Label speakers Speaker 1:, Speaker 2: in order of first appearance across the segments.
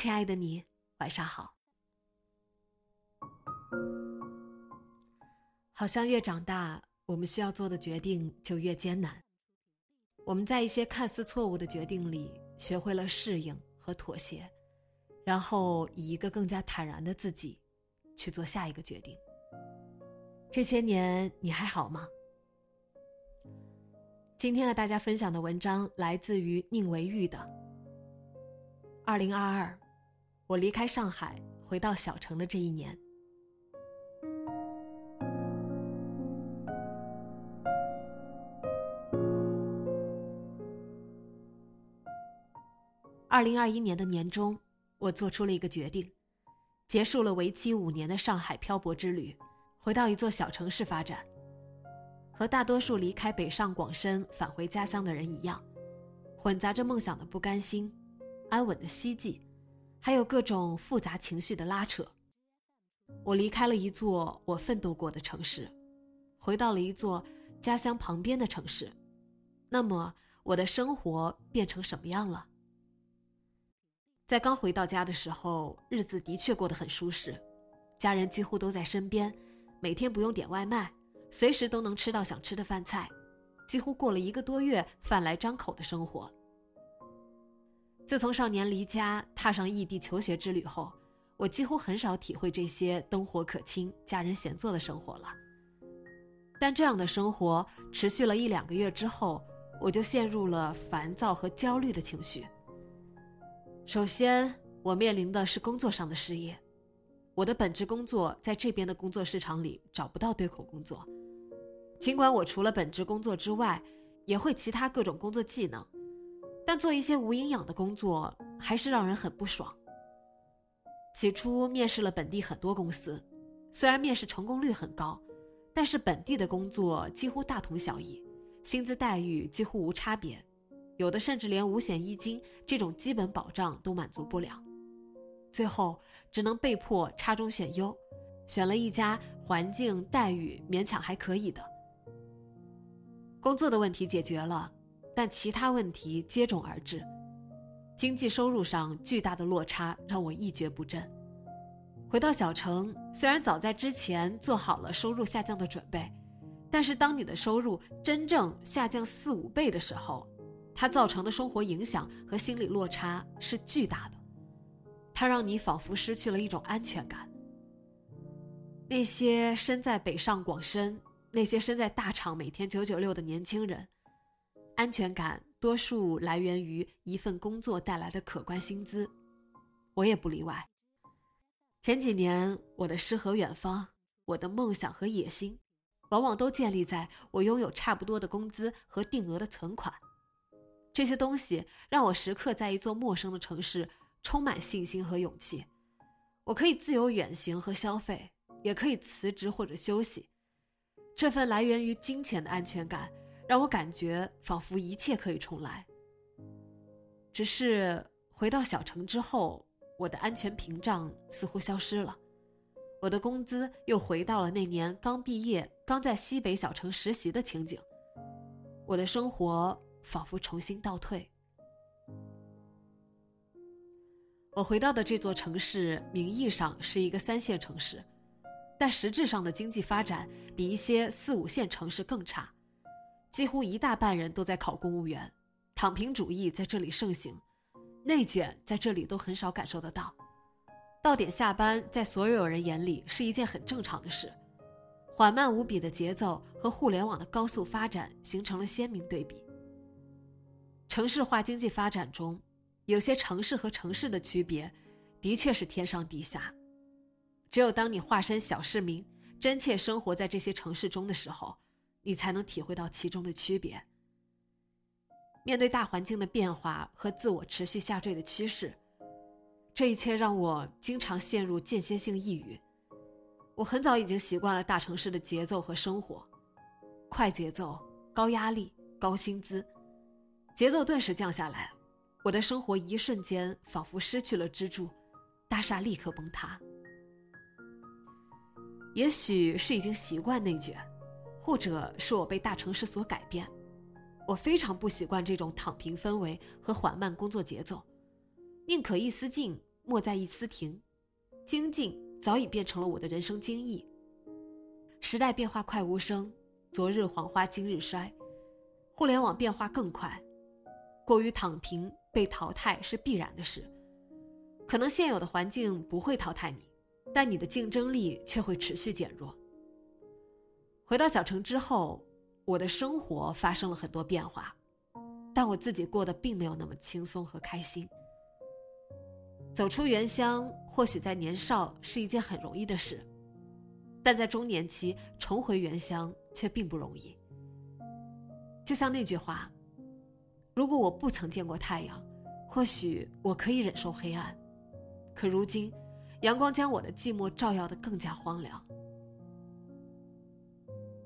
Speaker 1: 亲爱的你，晚上好。好像越长大，我们需要做的决定就越艰难。我们在一些看似错误的决定里，学会了适应和妥协，然后以一个更加坦然的自己，去做下一个决定。这些年你还好吗？今天和大家分享的文章来自于宁为玉的。二零二二，我离开上海，回到小城的这一年。二零二一年的年中，我做出了一个决定，结束了为期五年的上海漂泊之旅，回到一座小城市发展。和大多数离开北上广深返回家乡的人一样，混杂着梦想的不甘心。安稳的希冀，还有各种复杂情绪的拉扯。我离开了一座我奋斗过的城市，回到了一座家乡旁边的城市。那么，我的生活变成什么样了？在刚回到家的时候，日子的确过得很舒适，家人几乎都在身边，每天不用点外卖，随时都能吃到想吃的饭菜，几乎过了一个多月饭来张口的生活。自从少年离家，踏上异地求学之旅后，我几乎很少体会这些灯火可亲、家人闲坐的生活了。但这样的生活持续了一两个月之后，我就陷入了烦躁和焦虑的情绪。首先，我面临的是工作上的失业，我的本职工作在这边的工作市场里找不到对口工作，尽管我除了本职工作之外，也会其他各种工作技能。但做一些无营养的工作还是让人很不爽。起初面试了本地很多公司，虽然面试成功率很高，但是本地的工作几乎大同小异，薪资待遇几乎无差别，有的甚至连五险一金这种基本保障都满足不了。最后只能被迫差中选优，选了一家环境待遇勉强还可以的。工作的问题解决了。但其他问题接踵而至，经济收入上巨大的落差让我一蹶不振。回到小城，虽然早在之前做好了收入下降的准备，但是当你的收入真正下降四五倍的时候，它造成的生活影响和心理落差是巨大的。它让你仿佛失去了一种安全感。那些身在北上广深，那些身在大厂每天九九六的年轻人。安全感多数来源于一份工作带来的可观薪资，我也不例外。前几年，我的诗和远方，我的梦想和野心，往往都建立在我拥有差不多的工资和定额的存款。这些东西让我时刻在一座陌生的城市充满信心和勇气。我可以自由远行和消费，也可以辞职或者休息。这份来源于金钱的安全感。让我感觉仿佛一切可以重来。只是回到小城之后，我的安全屏障似乎消失了，我的工资又回到了那年刚毕业、刚在西北小城实习的情景，我的生活仿佛重新倒退。我回到的这座城市，名义上是一个三线城市，但实质上的经济发展比一些四五线城市更差。几乎一大半人都在考公务员，躺平主义在这里盛行，内卷在这里都很少感受得到。到点下班，在所有人眼里是一件很正常的事。缓慢无比的节奏和互联网的高速发展形成了鲜明对比。城市化经济发展中，有些城市和城市的区别，的确是天上地下。只有当你化身小市民，真切生活在这些城市中的时候，你才能体会到其中的区别。面对大环境的变化和自我持续下坠的趋势，这一切让我经常陷入间歇性抑郁。我很早已经习惯了大城市的节奏和生活，快节奏、高压力、高薪资，节奏顿时降下来，我的生活一瞬间仿佛失去了支柱，大厦立刻崩塌。也许是已经习惯内卷，或者是我被大城市所改变。我非常不习惯这种躺平氛围和缓慢工作节奏，宁可一丝进，莫在一丝停。精进早已变成了我的人生经义。时代变化快无声，昨日黄花今日衰，互联网变化更快，过于躺平被淘汰是必然的事。可能现有的环境不会淘汰你，但你的竞争力却会持续减弱。回到小城之后。我的生活发生了很多变化，但我自己过得并没有那么轻松和开心。走出原乡，或许在年少是一件很容易的事，但在中年期重回原乡却并不容易。就像那句话：“如果我不曾见过太阳，或许我可以忍受黑暗。可如今，阳光将我的寂寞照耀得更加荒凉。”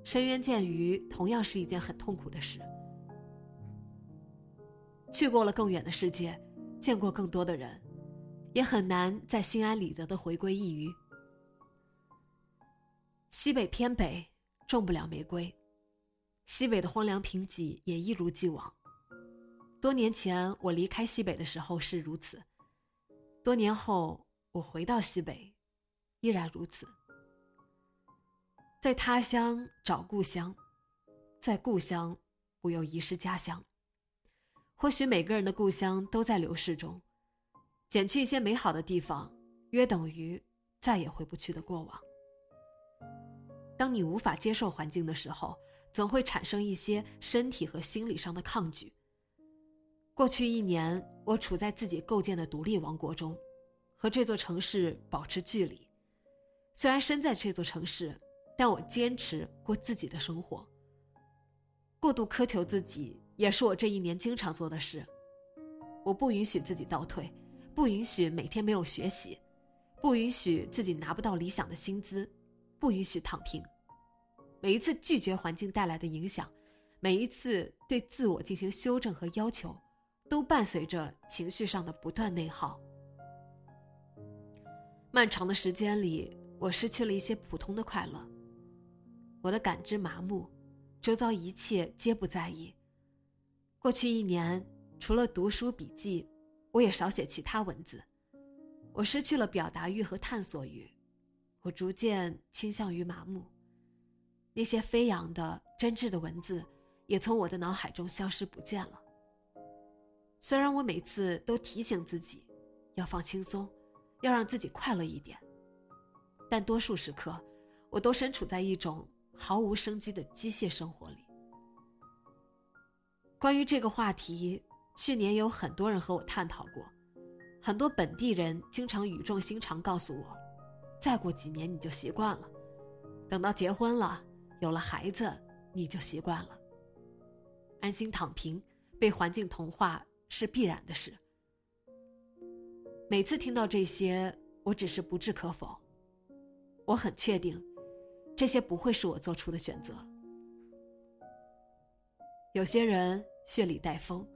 Speaker 1: 深渊见鱼同样是一件很痛苦的事。去过了更远的世界，见过更多的人，也很难再心安理得的回归一隅。西北偏北，种不了玫瑰；西北的荒凉贫瘠也一如既往。多年前我离开西北的时候是如此，多年后我回到西北，依然如此。在他乡找故乡，在故乡不又遗失家乡。或许每个人的故乡都在流逝中，减去一些美好的地方，约等于再也回不去的过往。当你无法接受环境的时候，总会产生一些身体和心理上的抗拒。过去一年，我处在自己构建的独立王国中，和这座城市保持距离。虽然身在这座城市。但我坚持过自己的生活。过度苛求自己也是我这一年经常做的事。我不允许自己倒退，不允许每天没有学习，不允许自己拿不到理想的薪资，不允许躺平。每一次拒绝环境带来的影响，每一次对自我进行修正和要求，都伴随着情绪上的不断内耗。漫长的时间里，我失去了一些普通的快乐。我的感知麻木，周遭一切皆不在意。过去一年，除了读书笔记，我也少写其他文字。我失去了表达欲和探索欲，我逐渐倾向于麻木。那些飞扬的、真挚的文字，也从我的脑海中消失不见了。虽然我每次都提醒自己，要放轻松，要让自己快乐一点，但多数时刻，我都身处在一种。毫无生机的机械生活里。关于这个话题，去年有很多人和我探讨过，很多本地人经常语重心长告诉我：“再过几年你就习惯了，等到结婚了，有了孩子，你就习惯了。安心躺平，被环境同化是必然的事。”每次听到这些，我只是不置可否。我很确定。这些不会是我做出的选择。有些人血里带风，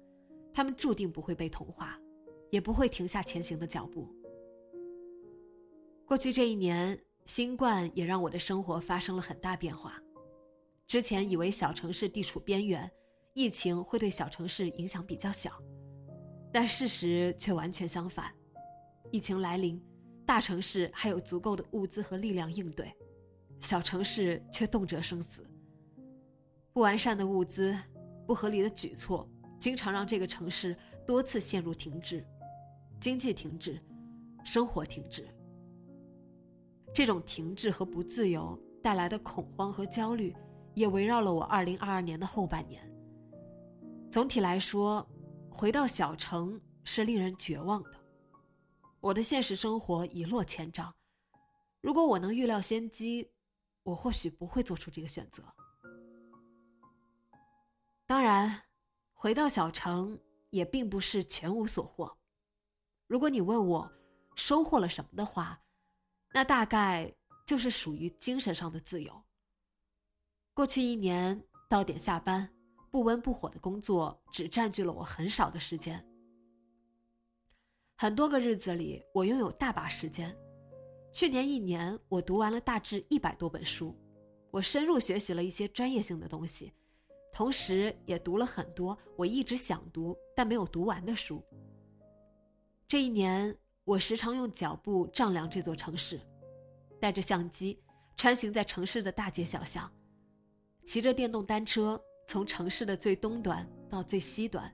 Speaker 1: 他们注定不会被同化，也不会停下前行的脚步。过去这一年，新冠也让我的生活发生了很大变化。之前以为小城市地处边缘，疫情会对小城市影响比较小，但事实却完全相反。疫情来临，大城市还有足够的物资和力量应对。小城市却动辄生死。不完善的物资、不合理的举措，经常让这个城市多次陷入停滞。经济停滞，生活停滞。这种停滞和不自由带来的恐慌和焦虑，也围绕了我2022年的后半年。总体来说，回到小城是令人绝望的。我的现实生活一落千丈。如果我能预料先机，我或许不会做出这个选择。当然，回到小城也并不是全无所获。如果你问我收获了什么的话，那大概就是属于精神上的自由。过去一年，到点下班，不温不火的工作只占据了我很少的时间。很多个日子里，我拥有大把时间。去年一年，我读完了大致一百多本书，我深入学习了一些专业性的东西。同时，也读了很多我一直想读但没有读完的书。这一年，我时常用脚步丈量这座城市，带着相机穿行在城市的大街小巷，骑着电动单车从城市的最东端到最西端，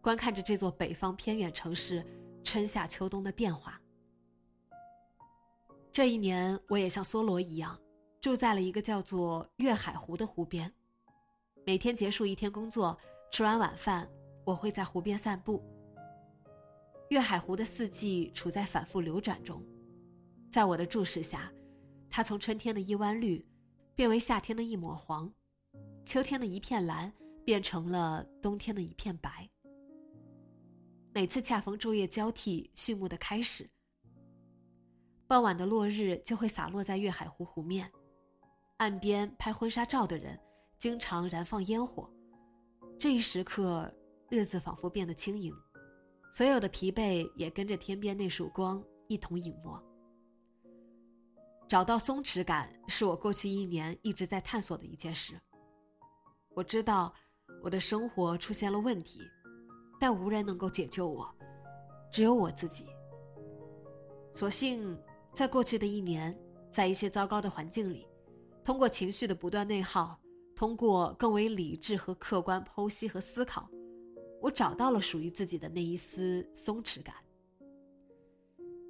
Speaker 1: 观看着这座北方偏远城市春夏秋冬的变化。这一年，我也像梭罗一样，住在了一个叫做月海湖的湖边。每天结束一天工作，吃完晚饭，我会在湖边散步。月海湖的四季处在反复流转中，在我的注视下，它从春天的一弯绿，变为夏天的一抹黄，秋天的一片蓝，变成了冬天的一片白。每次恰逢昼夜交替，序幕的开始，傍晚的落日就会洒落在月海湖湖面，岸边拍婚纱照的人。经常燃放烟火，这一时刻，日子仿佛变得轻盈，所有的疲惫也跟着天边那束光一同隐没。找到松弛感是我过去一年一直在探索的一件事。我知道我的生活出现了问题，但无人能够解救我，只有我自己。所幸，在过去的一年，在一些糟糕的环境里，通过情绪的不断内耗。通过更为理智和客观剖析和思考，我找到了属于自己的那一丝松弛感。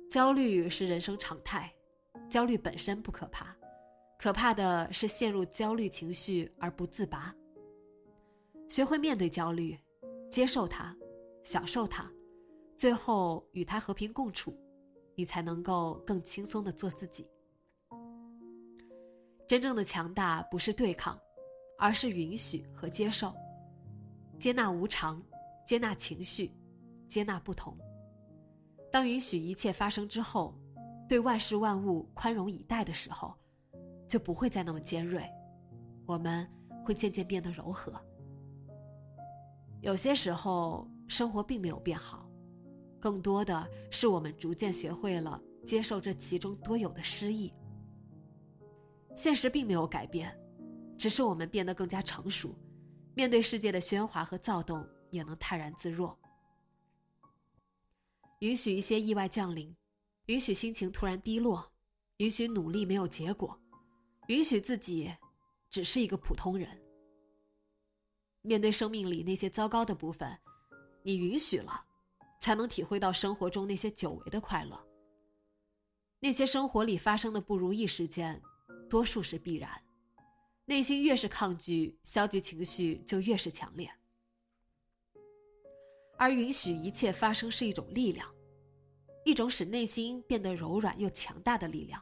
Speaker 1: 焦虑是人生常态，焦虑本身不可怕，可怕的是陷入焦虑情绪而不自拔。学会面对焦虑，接受它，享受它，最后与它和平共处，你才能够更轻松的做自己。真正的强大不是对抗。而是允许和接受，接纳无常，接纳情绪，接纳不同。当允许一切发生之后，对万事万物宽容以待的时候，就不会再那么尖锐，我们会渐渐变得柔和。有些时候，生活并没有变好，更多的是我们逐渐学会了接受这其中多有的失意。现实并没有改变。只是我们变得更加成熟，面对世界的喧哗和躁动，也能泰然自若。允许一些意外降临，允许心情突然低落，允许努力没有结果，允许自己只是一个普通人。面对生命里那些糟糕的部分，你允许了，才能体会到生活中那些久违的快乐。那些生活里发生的不如意事件，多数是必然。内心越是抗拒，消极情绪就越是强烈。而允许一切发生是一种力量，一种使内心变得柔软又强大的力量。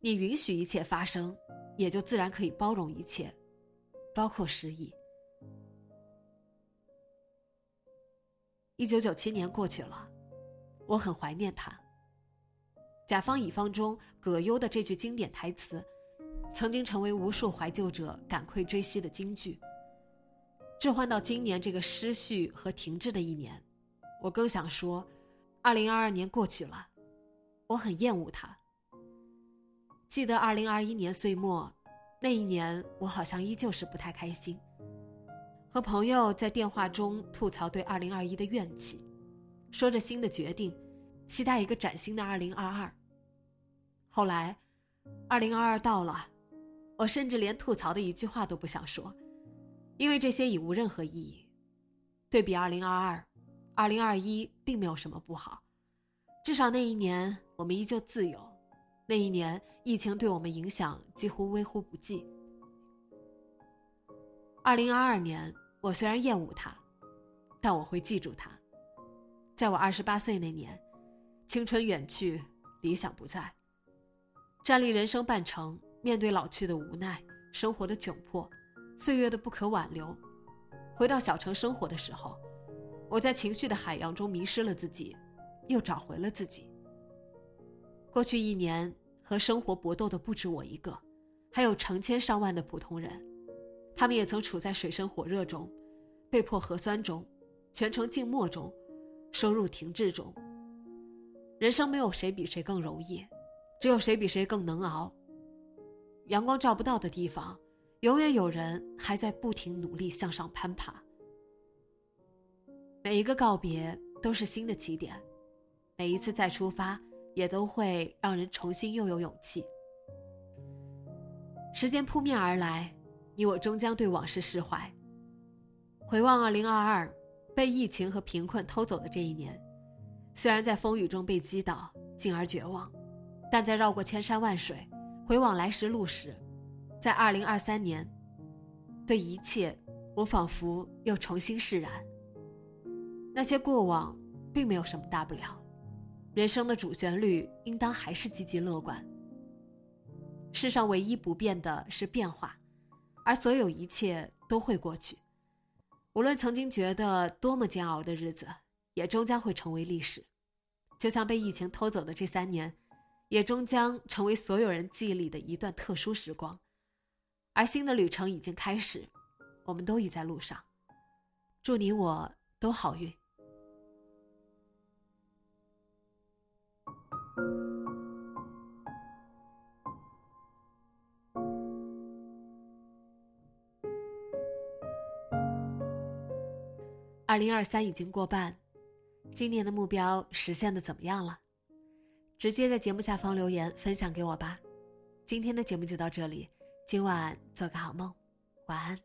Speaker 1: 你允许一切发生，也就自然可以包容一切，包括失意。一九九七年过去了，我很怀念他。甲方乙方中葛优的这句经典台词。曾经成为无数怀旧者感愧追惜的金句。置换到今年这个失序和停滞的一年，我更想说，二零二二年过去了，我很厌恶他。记得二零二一年岁末，那一年我好像依旧是不太开心，和朋友在电话中吐槽对二零二一的怨气，说着新的决定，期待一个崭新的二零二二。后来，二零二二到了。我甚至连吐槽的一句话都不想说，因为这些已无任何意义。对比二零二二，二零二一并没有什么不好，至少那一年我们依旧自由，那一年疫情对我们影响几乎微乎不计。二零二二年，我虽然厌恶他，但我会记住他。在我二十八岁那年，青春远去，理想不在，站立人生半程，面对老去的无奈，生活的窘迫，岁月的不可挽留。回到小城生活的时候，我在情绪的海洋中迷失了自己，又找回了自己。过去一年，和生活搏斗的不止我一个，还有成千上万的普通人。他们也曾处在水深火热中，被迫核酸中，全程静默中，收入停滞中。人生没有谁比谁更容易，只有谁比谁更能熬。阳光照不到的地方，永远有人还在不停努力向上攀爬。每一个告别都是新的起点，每一次再出发，也都会让人重新又有勇气。时间扑面而来。你我终将对往事释怀。回望二零二二，被疫情和贫困偷走的这一年，虽然在风雨中被击倒，进而绝望，但在绕过千山万水，回往来时路时，在二零二三年，对一切，我仿佛又重新释然。那些过往，并没有什么大不了，人生的主旋律应当还是积极乐观。世上唯一不变的是变化。而所有一切都会过去，无论曾经觉得多么煎熬的日子，也终将会成为历史。就像被疫情偷走的这三年，也终将成为所有人记忆里的一段特殊时光。而新的旅程已经开始，我们都已在路上。祝你我都好运。二零二三已经过半，今年的目标实现的怎么样了？直接在节目下方留言分享给我吧。今天的节目就到这里，今晚做个好梦，晚安。